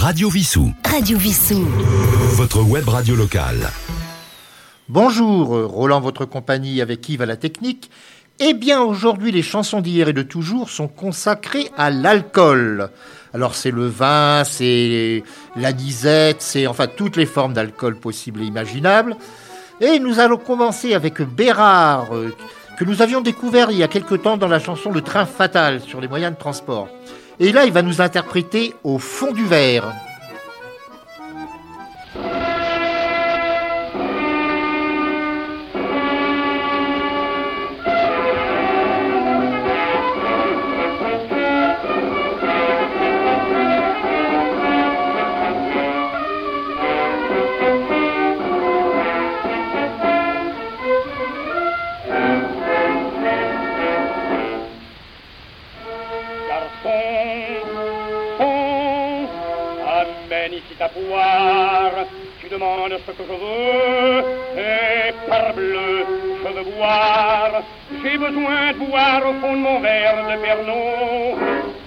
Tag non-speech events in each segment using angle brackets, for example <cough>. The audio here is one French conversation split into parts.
Radio Vissou. Radio Vissou. Votre web radio locale. Bonjour, Roland, votre compagnie avec Yves à la technique? Eh bien, aujourd'hui, les chansons d'hier et de toujours sont consacrées à l'alcool. Alors, c'est le vin, c'est la disette, c'est enfin toutes les formes d'alcool possibles et imaginables. Et nous allons commencer avec Bérard, euh, que nous avions découvert il y a quelque temps dans la chanson Le train fatal sur les moyens de transport. Et là, il va nous interpréter au fond du verre. Ce que je veux, et parbleu, je veux boire, j'ai besoin de boire au fond de mon verre de Pernod.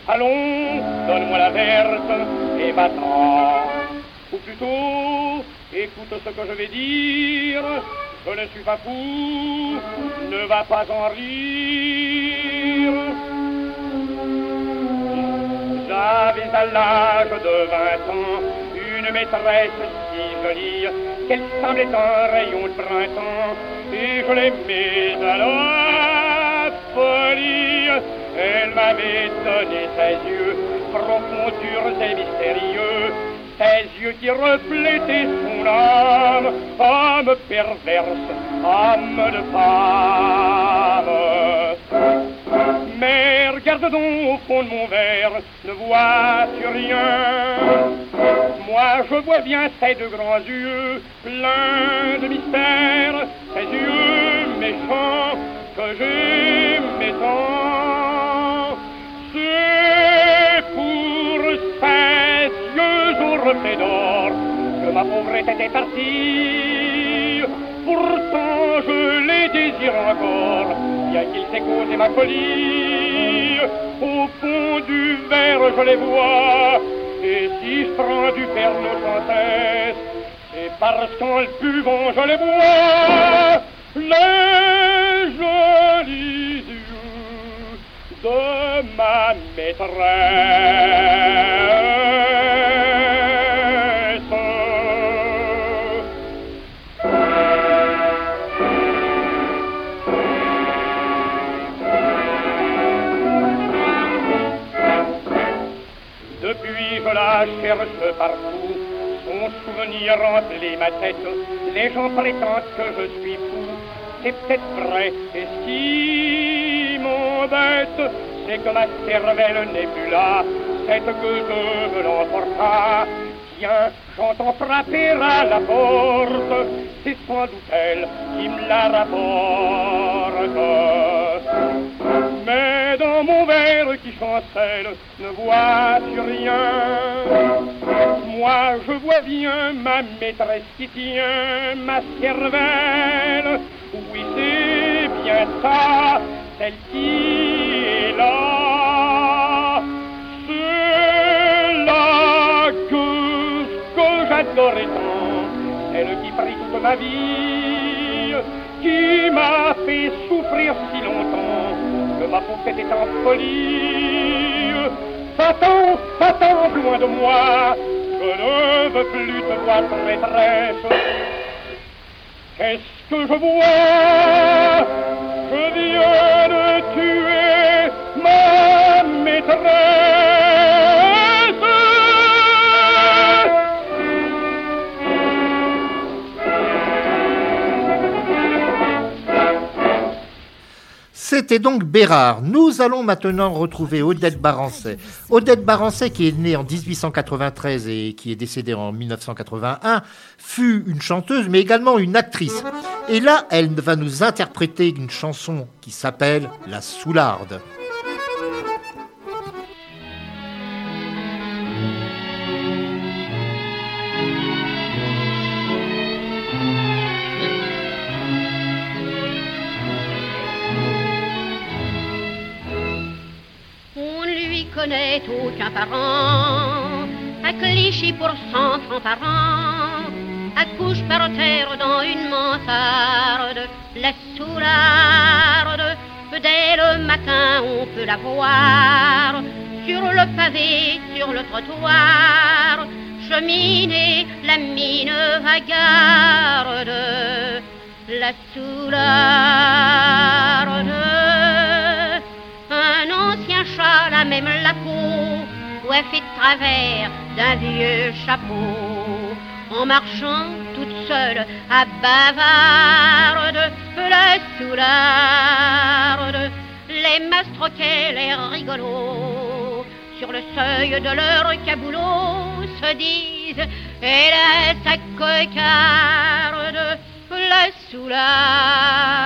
Allons, donne-moi la verte et va Ou plutôt, écoute ce que je vais dire, je ne suis pas fou, ne va pas en rire. J'avais à l'âge de vingt ans maîtresse si jolie qu'elle semblait un rayon de printemps et je l'aimais à la folie. Elle m'avait donné ses yeux profonds, durs et mystérieux, ses yeux qui reflétaient son âme, âme perverse, âme de femme. Mais regarde donc au fond de mon verre, ne vois-tu rien? Moi je vois bien ces deux grands yeux, pleins de mystère, ces yeux méchants que j'aimais tant. C'est pour ces yeux au reflet d'or que ma pauvrette était partie. Pourtant je les désire encore bien qu'il s'est causé ma folie. Au fond du verre, je les vois, et si je prends du Pernod sans cesse, c'est parce qu'en le buvant, je les bois. Les jolis yeux de ma maîtresse. Ma tête. Les gens prétendent que je suis fou. C'est peut-être vrai. Et ce qui m'embête, c'est que ma cervelle n'est plus là. C'est que je me l'emporta. Tiens, j'entends frapper à la porte. C'est sans doute elle qui me la rapporte. Dans mon verre qui chancelle, ne vois-tu rien Moi je vois bien ma maîtresse qui tient ma cervelle. Oui, c'est bien ça, celle qui est là. C'est la que, j'adorais tant, celle qui prit ma vie, qui m'a fait souffrir si longtemps que ma poupée est en folie. Satan, Satan, loin de moi, je ne veux plus te voir maîtresse. Qu'est-ce que je vois? Je viens de tuer ma maîtresse. C'était donc Bérard. Nous allons maintenant retrouver Odette Barancet. Odette Barancet, qui est née en 1893 et qui est décédée en 1981, fut une chanteuse, mais également une actrice. Et là, elle va nous interpréter une chanson qui s'appelle La Soularde. Aucun parent. À Clichy pour cent francs par an, accouche par terre dans une mansarde, la soularde. Dès le matin, on peut la voir sur le pavé, sur le trottoir, cheminer la mine vagarde, la soularde. Chat, la même la peau, coiffé de travers d'un vieux chapeau, en marchant toute seule à bavarde, la soularde. Les mastroquets, les rigolos, sur le seuil de leur caboulot se disent la sa cocarde, la soularde.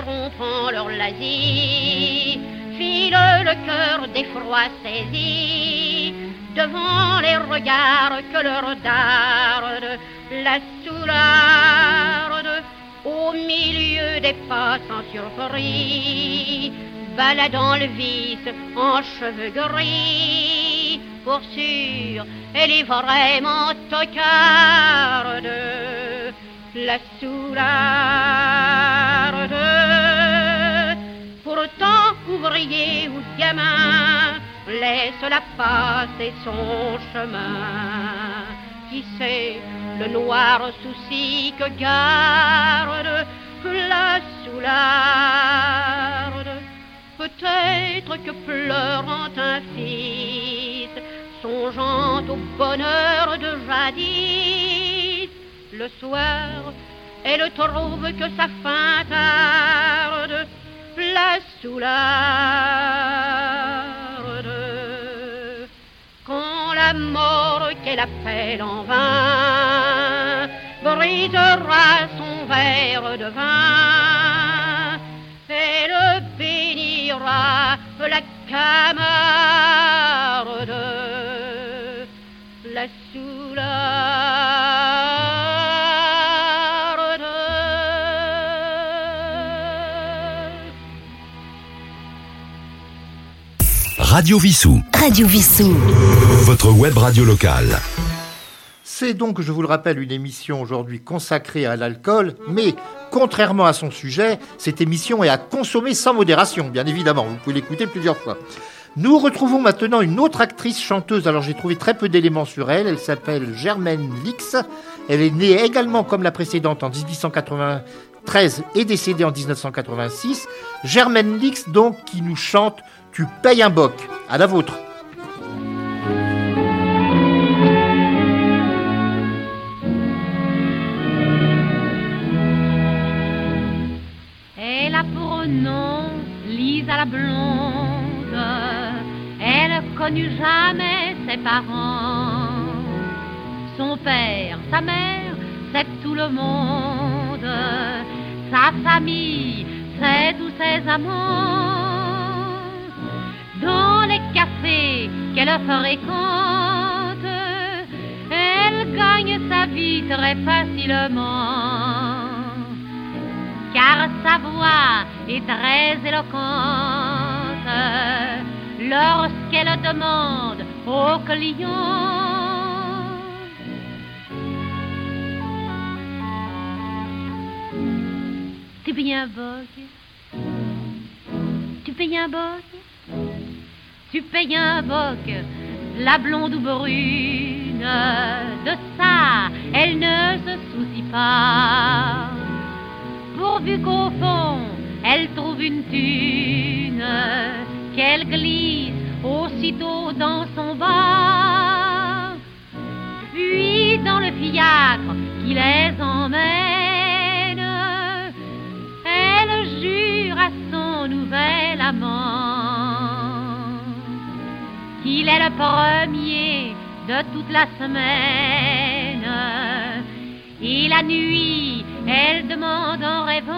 Interrompant leur lasis, filent le cœur d'effroi saisi devant les regards que leur darde la soularde au milieu des passants surpris, baladant le vice en cheveux gris. Pour sûr, elle est vraiment tocarde, la soularde. Pourtant, ouvrier ou gamin, laisse-la passer son chemin. Qui sait le noir souci que garde la soularde. Peut-être que pleurant un fils, songeant au bonheur de jadis, le soir, elle trouve que sa fin tarde, la soularde. Quand la mort qu'elle appelle en vain brisera son verre de vin, elle bénira la camarde, Radio Vissou. Radio Vissou. Votre web radio locale. C'est donc, je vous le rappelle, une émission aujourd'hui consacrée à l'alcool, mais contrairement à son sujet, cette émission est à consommer sans modération, bien évidemment. Vous pouvez l'écouter plusieurs fois. Nous retrouvons maintenant une autre actrice chanteuse. Alors j'ai trouvé très peu d'éléments sur elle. Elle s'appelle Germaine Lix. Elle est née également comme la précédente en 1893 et décédée en 1986. Germaine Lix donc qui nous chante Tu payes un boc. À la vôtre. Elle a pour nom Lisa la blonde. Elle connut jamais ses parents. Son père, sa mère, c'est tout le monde. Sa famille, c'est tous ses amants. Dans les cafés qu'elle fréquente, elle gagne sa vie très facilement car sa voix est très éloquente. Lorsqu'elle demande aux clients. Tu payes un boc? Tu payes un boc? Tu payes un boc La blonde ou brune De ça, elle ne se soucie pas pourvu qu'au fond elle trouve une thune qu'elle glisse aussitôt dans son bas. Puis dans le fiacre qui les emmène, elle jure à son nouvel amant qu'il est le premier de toute la semaine et la nuit elle demande en rêvant.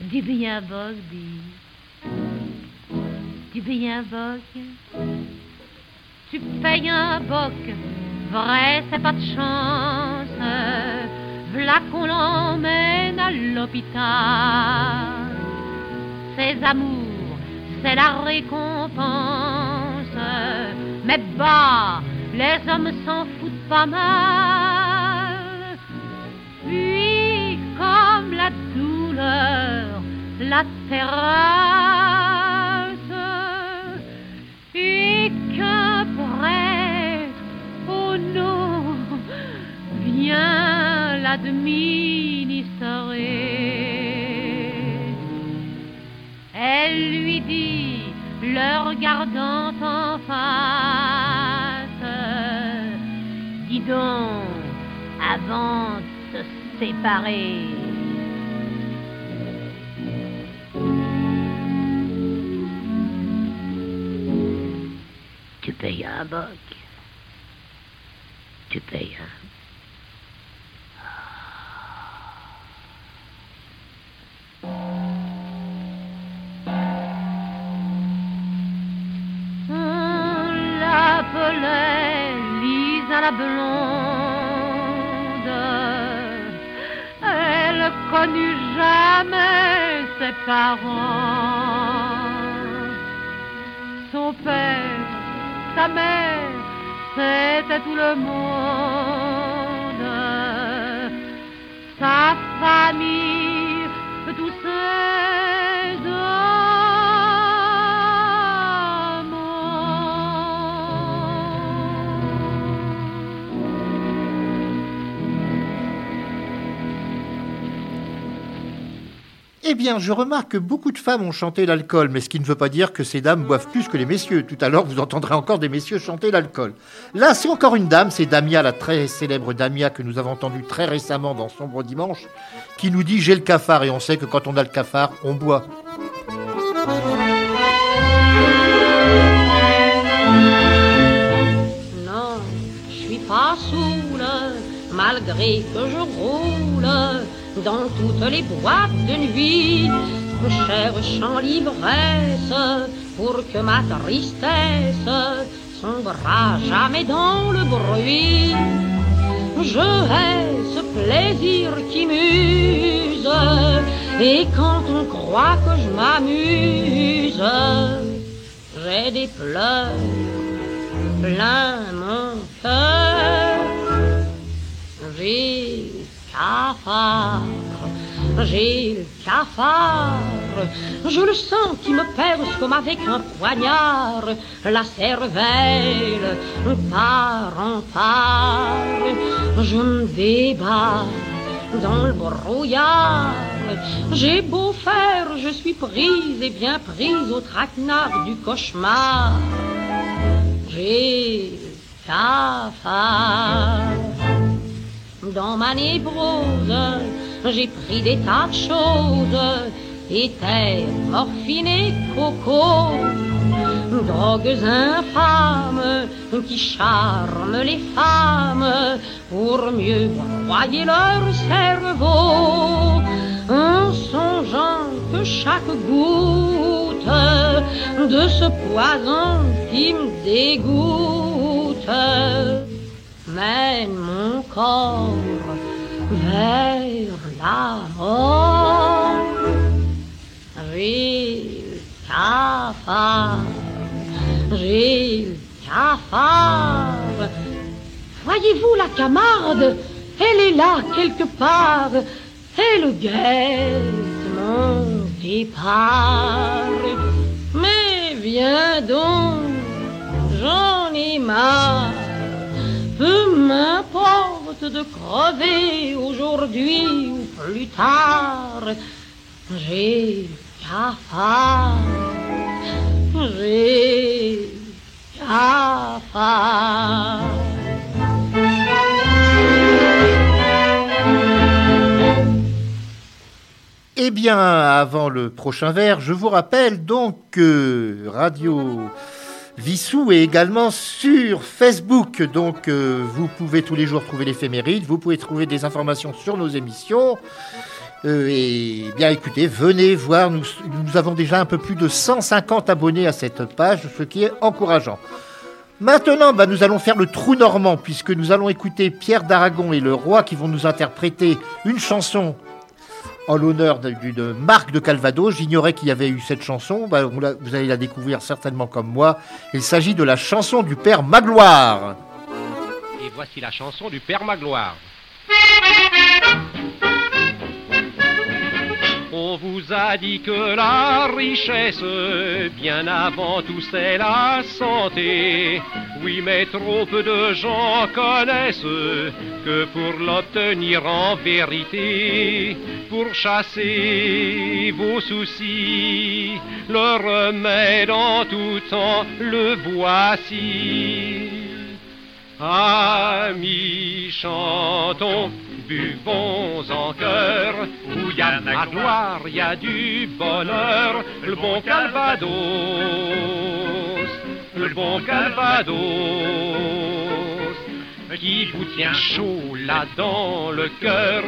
Du bien dis. Du bien boc. Tu payes un boc, vrai c'est pas de chance. V'là qu'on l'emmène à l'hôpital. Ses amours, c'est la récompense. Mais bah, les hommes s'en foutent pas mal. Puis, comme la douleur, la terrasse, vient l'administrer. Elle lui dit, le regardant en face, dis donc, avant de se séparer. Tu payes un boc. Elle connut jamais ses parents. Son père, sa mère, c'était tout le monde. Sa famille, tous ses Eh bien, je remarque que beaucoup de femmes ont chanté l'alcool, mais ce qui ne veut pas dire que ces dames boivent plus que les messieurs. Tout à l'heure, vous entendrez encore des messieurs chanter l'alcool. Là, c'est encore une dame, c'est Damia, la très célèbre Damia que nous avons entendue très récemment dans Sombre Dimanche, qui nous dit J'ai le cafard, et on sait que quand on a le cafard, on boit. Non, je suis pas saoule, malgré que je roule dans toutes les boîtes de nuit. Cherchant l'ivresse pour que ma tristesse sombrera jamais dans le bruit. Je hais ce plaisir qui muse, et quand on croit que je m'amuse, j'ai des pleurs plein mon cœur. Cafard, j'ai le cafard. Je le sens qui me perce comme avec un poignard. La cervelle, part en part. Je me débat dans le brouillard. J'ai beau faire, je suis prise et bien prise au traquenard du cauchemar. J'ai cafard. Dans ma névrose, j'ai pris des tas de choses, éther, morphine et coco, drogues infâmes qui charment les femmes pour mieux broyer leur cerveau, en songeant que chaque goutte de ce poison qui me dégoûte mène mon corps vers la mort. Le cafard, le cafard. Voyez-vous la camarde, elle est là quelque part, elle guette mon départ. Mais viens donc, j'en ai marre. Peu m'importe de crever aujourd'hui ou plus tard. J'ai cafard, j'ai cafard. Eh bien, avant le prochain verre, je vous rappelle donc que Radio Vissou est également sur Facebook. Donc, euh, vous pouvez tous les jours trouver l'éphéméride, vous pouvez trouver des informations sur nos émissions. Euh, et bien écoutez, venez voir, nous, avons déjà un peu plus de 150 abonnés à cette page, ce qui est encourageant. Maintenant, bah, nous allons faire le trou normand, puisque nous allons écouter Pierre d'Aragon et le roi qui vont nous interpréter une chanson en l'honneur d'une marque de Calvados. J'ignorais qu'il y avait eu cette chanson. Bah, vous allez la découvrir certainement comme moi. Il s'agit de la chanson du Père Magloire. Et voici la chanson du Père Magloire. On vous a dit que la richesse, bien avant tout, c'est la santé. Oui, mais trop peu de gens connaissent que pour l'obtenir en vérité, pour chasser vos soucis, le remède en tout temps, le voici. Amis, chantons buvons en cœur, où y a la gloire, y a du bonheur, le bon Calvados, le bon Calvados, qui vous tient chaud là dans le cœur,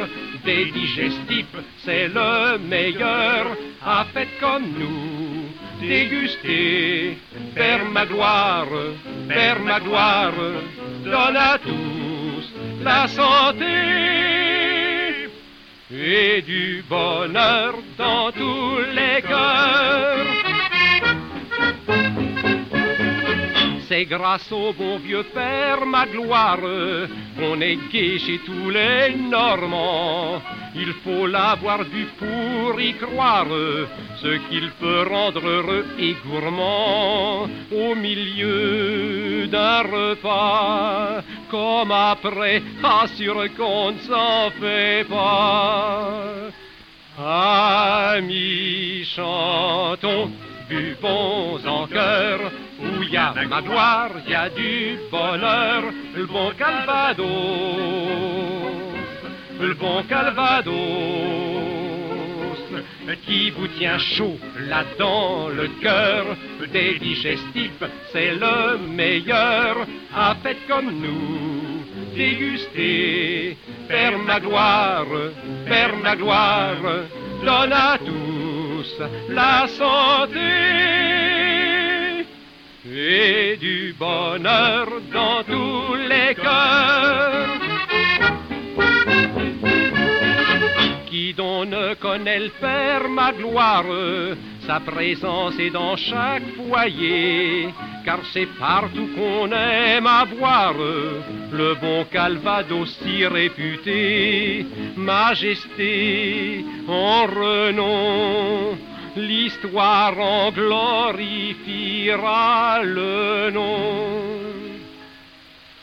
des digestifs, c'est le meilleur, à faites comme nous, dégustez, Père ma gloire, Père ma gloire, donne à la santé et du bonheur dans tous les cœurs. C'est grâce au bon vieux père Magloire qu'on est gai chez tous les Normands. Il faut l'avoir vu pour y croire, ce qu'il peut rendre heureux et gourmand au milieu d'un repas. Comme après, assure qu'on ne s'en fait pas. Amis, chantons buvons en cœur, où y a ma gloire, y a du bonheur, le bon Calvados, le bon Calvados, qui vous tient chaud là dans le cœur, des digestifs, c'est le meilleur, à faites comme nous, dégustez, Père ma gloire, Père ma à la santé et du bonheur dans tous les cœurs. Qui donc ne connaît le Père ma gloire, sa présence est dans chaque foyer, car c'est partout qu'on aime avoir le bon Calvados si réputé, majesté en renom. L'histoire en glorifiera le nom.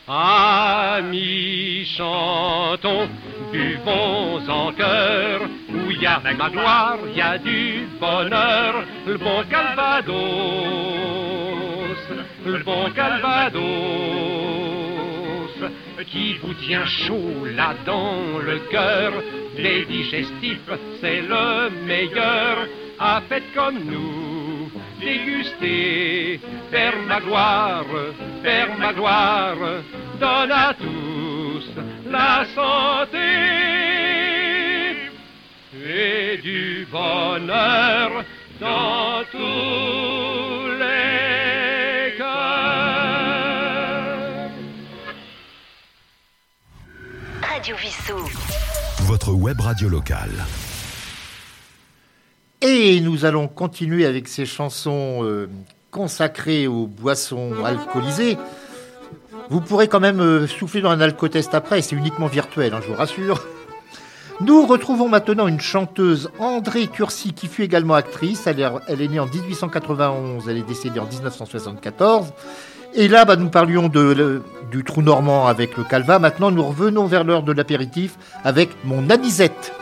Amis, chantons, buvons en cœur, où y a ma gloire, y a du bonheur, le bon Calvados, le bon Calvados, qui vous tient chaud là dans le cœur, les digestifs, c'est le meilleur, à faites comme nous, dégustez, Père ma gloire, Père ma gloire, donne à tous la santé et du bonheur dans tous les cœurs. Radio Vissou. Votre web radio locale. Et nous allons continuer avec ces chansons euh, consacrées aux boissons alcoolisées. Vous pourrez quand même euh, souffler dans un alcotest après, c'est uniquement virtuel, hein, je vous rassure. Nous retrouvons maintenant une chanteuse, André Turcy, qui fut également actrice. Elle est, née en 1891, elle est décédée en 1974. Et là, bah, nous parlions du trou normand avec le calva. Maintenant, nous revenons vers l'heure de l'apéritif avec mon anisette.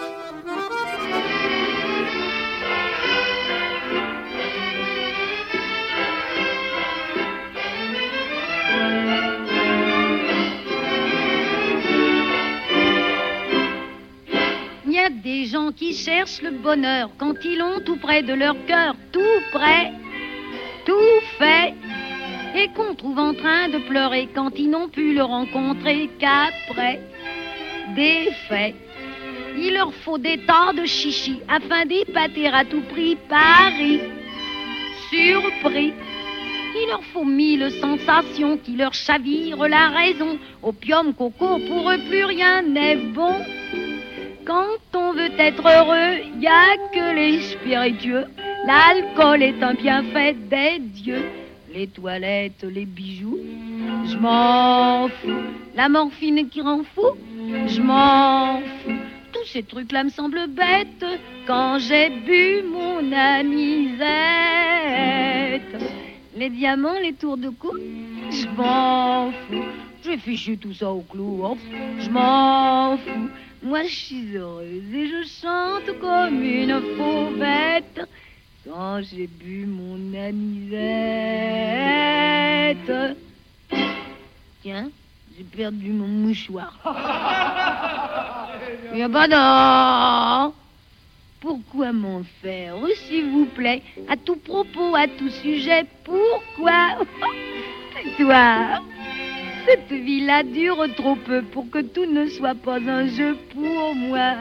Qui cherchent le bonheur quand ils l'ont tout près de leur cœur, tout près, tout fait, et qu'on trouve en train de pleurer quand ils n'ont pu le rencontrer qu'après des faits. Il leur faut des tas de chichis afin d'épater à tout prix Paris. Surpris, Il leur faut mille sensations qui leur chavirent la raison. Opium, coco, pour eux plus rien n'est bon. Quand on veut être heureux, y a que les spiritueux. L'alcool est un bienfait des dieux. Les toilettes, les bijoux, je m'en fous. La morphine qui rend fou, je m'en fous. Tous ces trucs-là me semblent bêtes quand j'ai bu mon anisette. Les diamants, les tours de cou, je m'en fous. J'ai fichu tout ça au clou, oh, je m'en fous. Moi, je suis heureuse et je chante comme une fauvette. Quand j'ai bu mon anisette. Tiens, j'ai perdu mon mouchoir. <laughs> Eh ben non. Pourquoi m'en faire, s'il vous plaît, à tout propos, à tout sujet Pourquoi? <laughs> Toi cette vie-là dure trop peu pour que tout ne soit pas un jeu pour moi.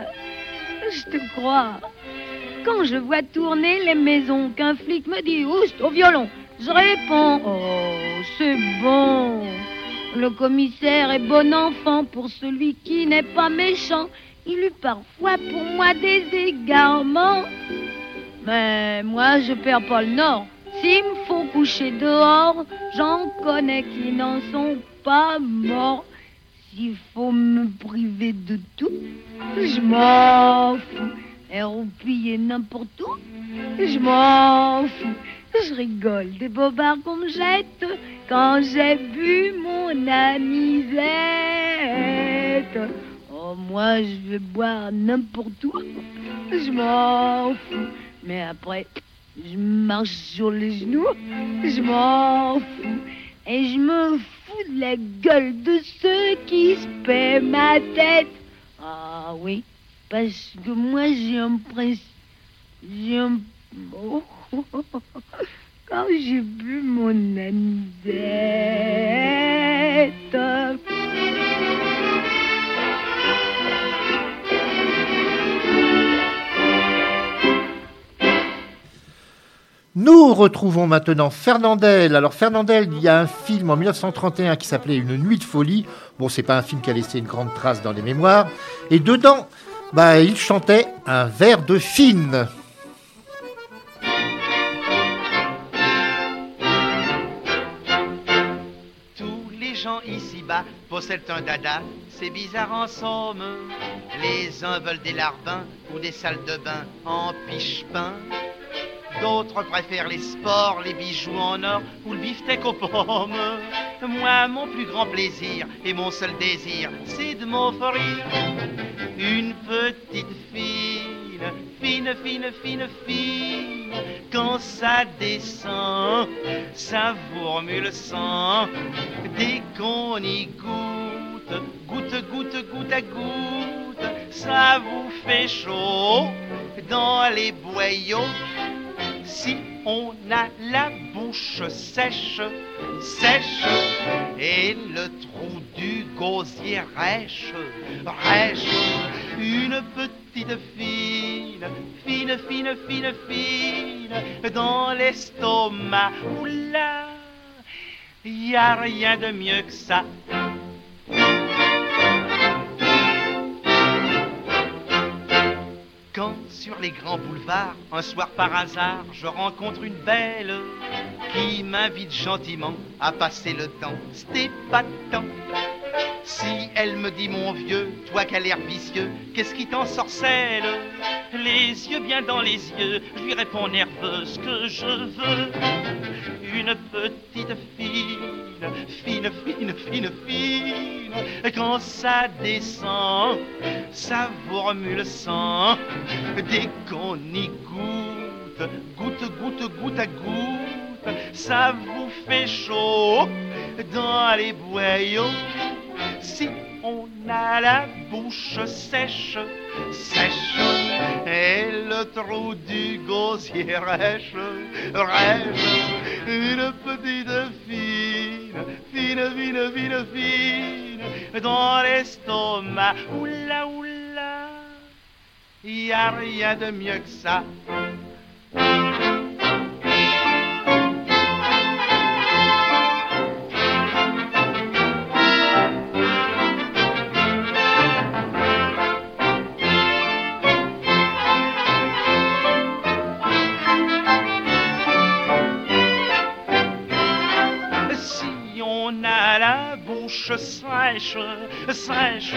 Je te crois. Quand je vois tourner les maisons, qu'un flic me dit Oust au violon, je réponds Oh, c'est bon. Le commissaire est bon enfant pour celui qui n'est pas méchant. Il eut parfois pour moi des égarements. Mais moi, je perds pas le nord. S'il me faut coucher dehors, j'en connais qui n'en sont pas mort. S'il faut me priver de tout, je m'en fous. Et roupiller n'importe où, je m'en fous. Je rigole des bobards qu'on me jette quand j'ai bu mon anisette. Oh, moi, je vais boire n'importe où, je m'en fous. Mais après, je marche sur les genoux, je m'en fous. Et je me fous de la gueule de ceux qui se paient ma tête. Ah oui, parce que moi j'ai un principe. J'ai un. Oh, <laughs> quand j'ai bu mon anisette. Nous retrouvons maintenant Fernandel. Alors Fernandel, il y a un film en 1931 qui s'appelait Une nuit de folie. Bon, c'est pas un film qui a laissé une grande trace dans les mémoires. Et dedans, bah, il chantait un verre de fine. Tous les gens ici-bas possèdent un dada, c'est bizarre en somme. Les uns veulent des larbins ou des salles de bain en piche-pain. D'autres préfèrent les sports, les bijoux en or ou le beefsteak aux pommes. Moi, mon plus grand plaisir et mon seul désir, c'est de m'offrir une petite fine, fine, fine, fine, fine. Quand ça descend, ça vous remue le sang. Dès qu'on y goûte, goutte, goutte, goutte à goutte, ça vous fait chaud dans les boyaux si on a la bouche sèche, sèche, et le trou du gosier rêche, rêche, une petite fine, fine, fine, fine, fine, dans l'estomac, oula, y a rien de mieux que ça. Quand sur les grands boulevards, un soir par hasard, je rencontre une belle qui m'invite gentiment à passer le temps. C'était pas tant. Si elle me dit mon vieux, toi qui as l'air vicieux, qu'est-ce qui t'ensorcelle? Les yeux bien dans les yeux, je lui réponds nerveux ce que je veux. Une petite fille, fine, fine, fine, fine, quand ça descend, ça vous remue le sang. Dès qu'on y goûte, goutte, goutte, goutte à goutte, ça vous fait chaud dans les boyaux. Si on a la bouche sèche, sèche, et le trou du gosier rêche, rêche, une petite fine, fine, fine, fine, fine, dans l'estomac, oula, oula, y a rien de mieux que ça. Sèche, sèche,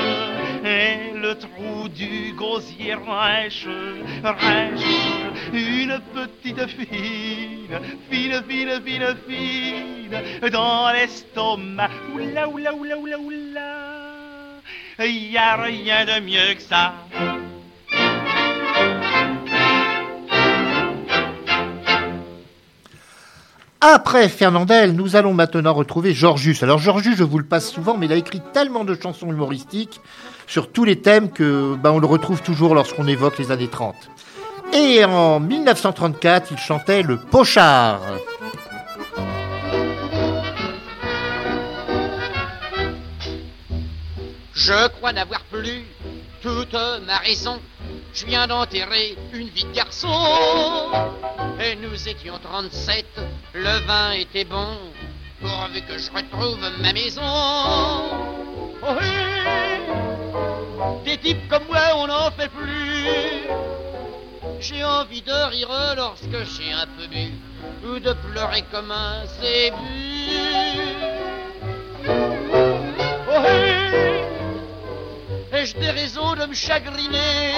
et le trou du gosier rêche, rêche, une petite fille, fine, fine, fine, fine, dans l'estomac, oula, oula, oula, oula, oula, y a rien de mieux que ça. Après Fernandel, nous allons maintenant retrouver Georgius. Alors Georgius, je vous le passe souvent, mais il a écrit tellement de chansons humoristiques sur tous les thèmes que ben, on le retrouve toujours lorsqu'on évoque les années 30. Et en 1934, il chantait le Pochard. Je crois n'avoir plus toute ma raison je viens d'enterrer une vie de garçon. Et nous étions 37, le vin était bon, pourvu que je retrouve ma maison. Oh, des types comme moi, on n'en fait plus. J'ai envie de rire lorsque j'ai un peu bu, ou de pleurer comme un zébu. Des raisons de me chagriner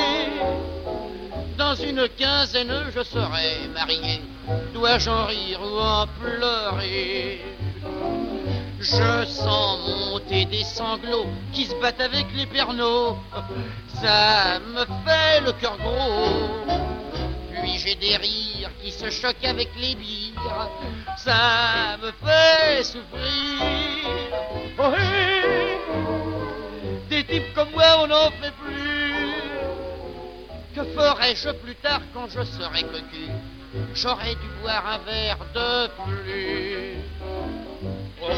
Dans une quinzaine, je serai marié. Dois-je en rire ou en pleurer? Je sens monter des sanglots qui se battent avec les pernots. Ça me fait le cœur gros. Puis j'ai des rires qui se choquent avec les bires. Ça me fait souffrir. Types comme moi, on n'en fait plus. Que ferais-je plus tard quand je serai cocu? J'aurais dû boire un verre de plus. Oh.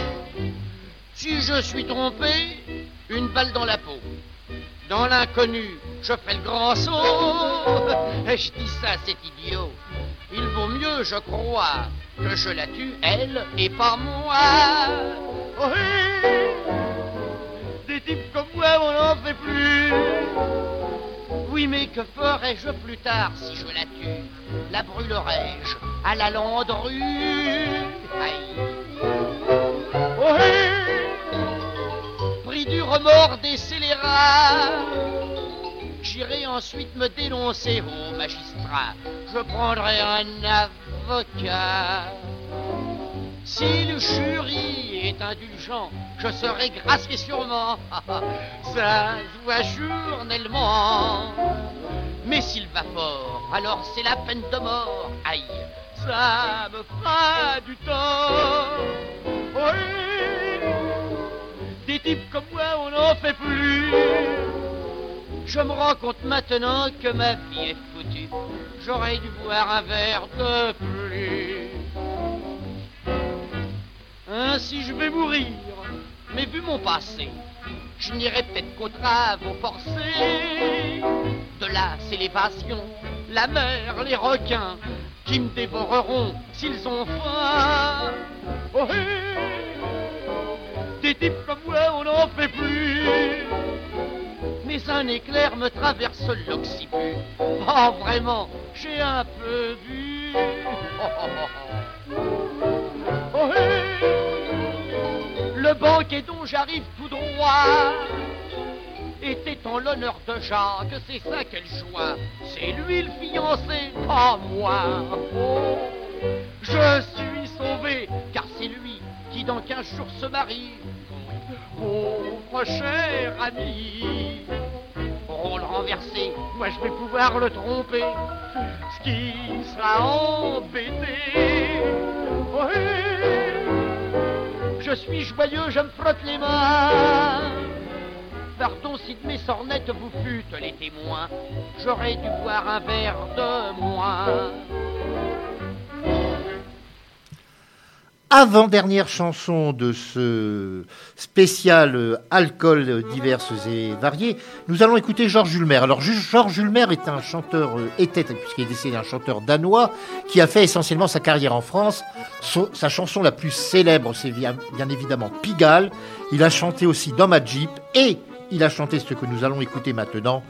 Si je suis trompé, une balle dans la peau. Dans l'inconnu, je fais le grand saut. Et je dis ça, c'est idiot. Il vaut mieux, je crois, que je la tue, elle, et pas moi. Oh, Oui, mais que ferais-je plus tard si je la tue? La brûlerais-je à la landrue Aïe. Oh, Pris du remords des scélérats, j'irai ensuite me dénoncer au magistrat. Je prendrai un avocat. Si le jury est indulgent, je serai gracié sûrement. <laughs> Ça se voit journellement. Mais s'il va fort, alors c'est la peine de mort. Aïe, ça me fera du tort. Oui, des types comme moi, on n'en fait plus. Je me rends compte maintenant que ma vie est foutue. J'aurais dû boire un verre de plus. Ainsi je vais mourir, mais vu mon passé, je n'irai peut-être qu'aux travaux forcés. De là, c'est la mer, les requins, qui me dévoreront s'ils ont faim. Oh, Des types comme moi, on n'en fait plus. Mais un éclair me traverse l'occiput. Oh, vraiment, j'ai un peu vu. Oh, banquet dont j'arrive tout droit était en l'honneur de Jacques, c'est ça qu'elle joie. C'est lui le fiancé, pas moi. Oh, je suis sauvé, car c'est lui qui dans quinze jours se marie. Pauvre cher ami, rôle renversé, moi je vais pouvoir le tromper, ce qui sera embêté. Je suis joyeux, je me frotte les mains. Pardon si de mes sornettes vous fûtes les témoins, j'aurais dû boire un verre de moins. Avant-dernière chanson de ce spécial euh, alcool diverses et variés, nous allons écouter Georges Ulmer. Alors Georges Ulmer est un chanteur, euh, était, puisqu'il est décédé, un chanteur danois qui a fait essentiellement sa carrière en France. sa chanson la plus célèbre, c'est bien évidemment Pigalle. Il a chanté aussi dans ma Jeep et il a chanté ce que nous allons écouter maintenant,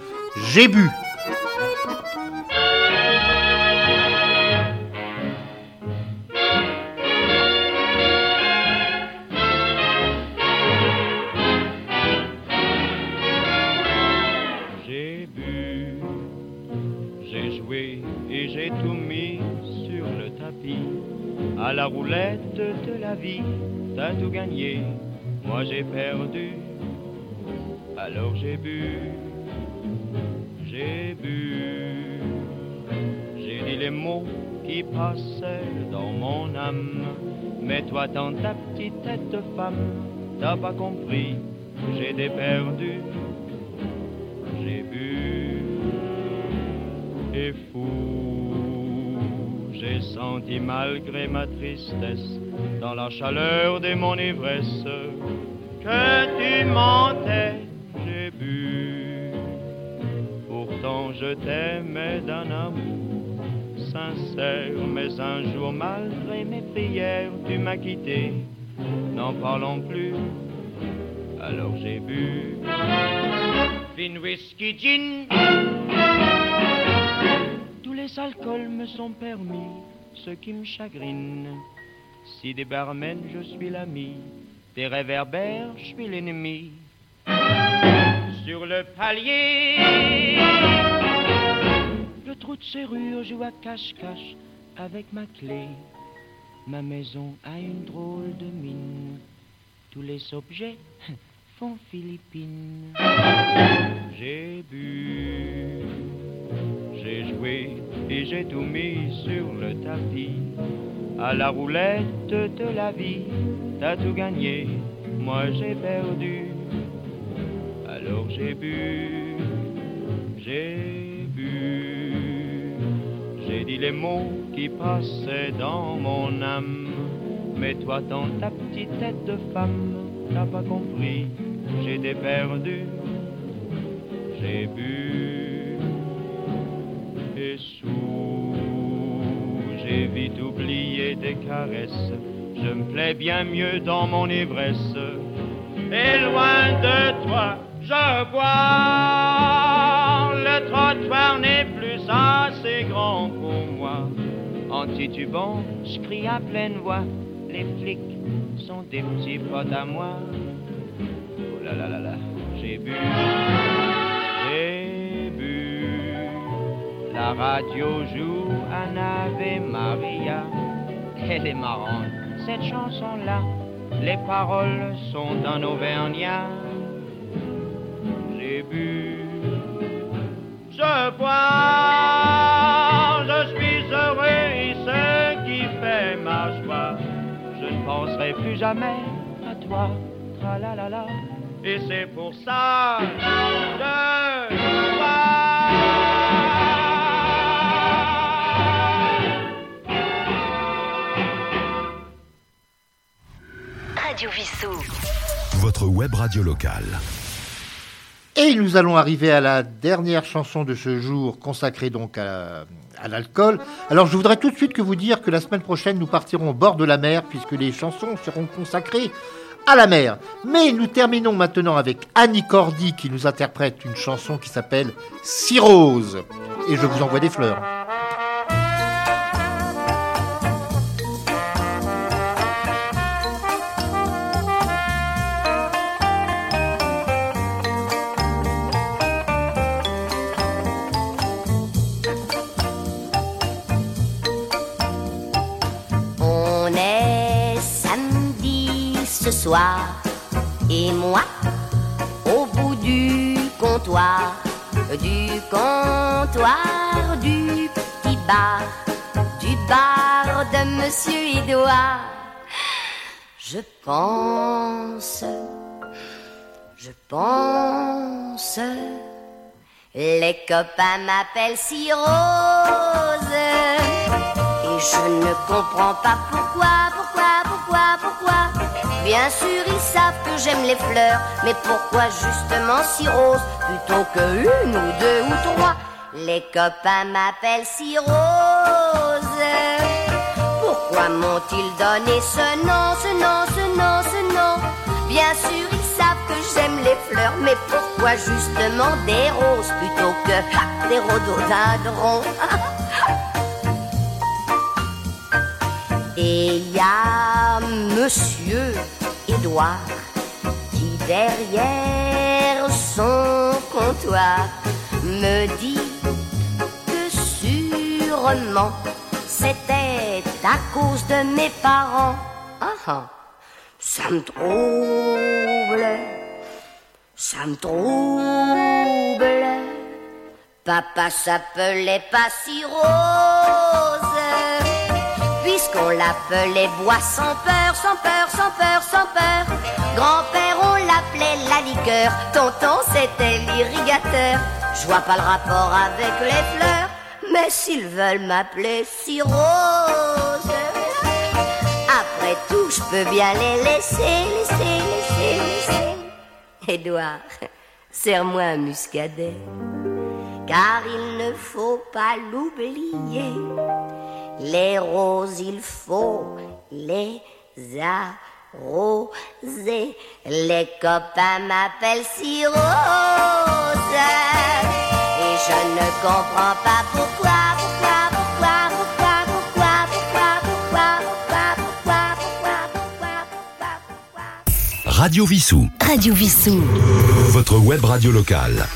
J'ai bu. La roulette de la vie, t'as tout gagné. Moi j'ai perdu, alors j'ai bu, j'ai bu. J'ai dit les mots qui passaient dans mon âme. Mais toi, dans ta petite tête femme, t'as pas compris, j'ai perdu, j'ai bu et fou. J'ai senti malgré ma tristesse, dans la chaleur de mon ivresse, que tu mentais, j'ai bu. Pourtant je t'aimais d'un amour sincère, mais un jour malgré mes prières, tu m'as quitté. N'en parlons plus, alors j'ai bu. Vin, whisky, gin. Les alcools me sont permis, ce qui me chagrine. Si des barmen, je suis l'ami, des réverbères, je suis l'ennemi. Sur le palier, le trou de serrure joue à cache-cache avec ma clé. Ma maison a une drôle de mine. Tous les objets <laughs> font Philippines. J'ai bu, j'ai joué et j'ai tout mis sur le tapis. À la roulette de la vie, t'as tout gagné, moi j'ai perdu. Alors j'ai bu, j'ai bu, j'ai dit les mots qui passaient dans mon âme. Mais toi, dans ta petite tête de femme, t'as pas compris, j'ai perdu, j'ai bu j'ai vite oublié des caresses. Je me plais bien mieux dans mon ivresse. Et loin de toi, je bois. Le trottoir n'est plus assez grand pour moi. En titubant, je crie à pleine voix. Les flics sont des petits potes à moi. Oh là là là là, j'ai bu, La radio joue un Ave Maria. Elle est marrante, cette chanson-là. Les paroles sont d'un Auvergnat. J'ai bu, je bois, je suis heureux et ce qui fait ma joie. Je ne penserai plus jamais à toi. Et c'est pour ça que Radio Vissou. Votre web radio locale. Et nous allons arriver à la dernière chanson de ce jour consacrée donc à, à l'alcool. Alors je voudrais tout de suite que vous dire que la semaine prochaine nous partirons au bord de la mer puisque les chansons seront consacrées à la mer. Mais nous terminons maintenant avec Annie Cordy qui nous interprète une chanson qui s'appelle Cirrhose. Et je vous envoie des fleurs. Soir et moi au bout du comptoir, du comptoir du petit bar, du bar de Monsieur Édouard. Je pense, je pense, les copains m'appellent si rose. Et je ne comprends pas pourquoi, pourquoi, pourquoi, pourquoi. Bien sûr, ils savent que j'aime les fleurs, mais pourquoi justement si rose? Plutôt que une ou deux ou trois. Les copains m'appellent si rose. Pourquoi m'ont-ils donné ce nom, ce nom, ce nom, ce nom? Bien sûr, ils savent que j'aime les fleurs, mais pourquoi justement des roses? Plutôt que des rhododendrons <laughs> Et il y a Monsieur Édouard qui derrière son comptoir me dit que roman, c'était à cause de mes parents. Ah ah, ça me trouble, ça me trouble. Papa s'appelait pas si rose, puisqu'on l'appelait bois sans peur, sans peur, sans peur, sans peur. Grand-père, on l'appelait la liqueur, tonton, c'était l'irrigateur. Je vois pas le rapport avec les fleurs, mais s'ils veulent m'appeler si rose, après tout, je peux bien les laisser, laisser, laisser, laisser. Édouard, serre-moi un muscadet car il ne faut pas l'oublier. Les roses, il faut les arroser. Les copains m'appellent si rose. Et je ne comprends pas pourquoi, pourquoi, pourquoi, pourquoi, pourquoi, pourquoi, pourquoi, pourquoi, pourquoi, pourquoi, pourquoi, Radio Vissou. Radio Vissou. Votre web radio locale.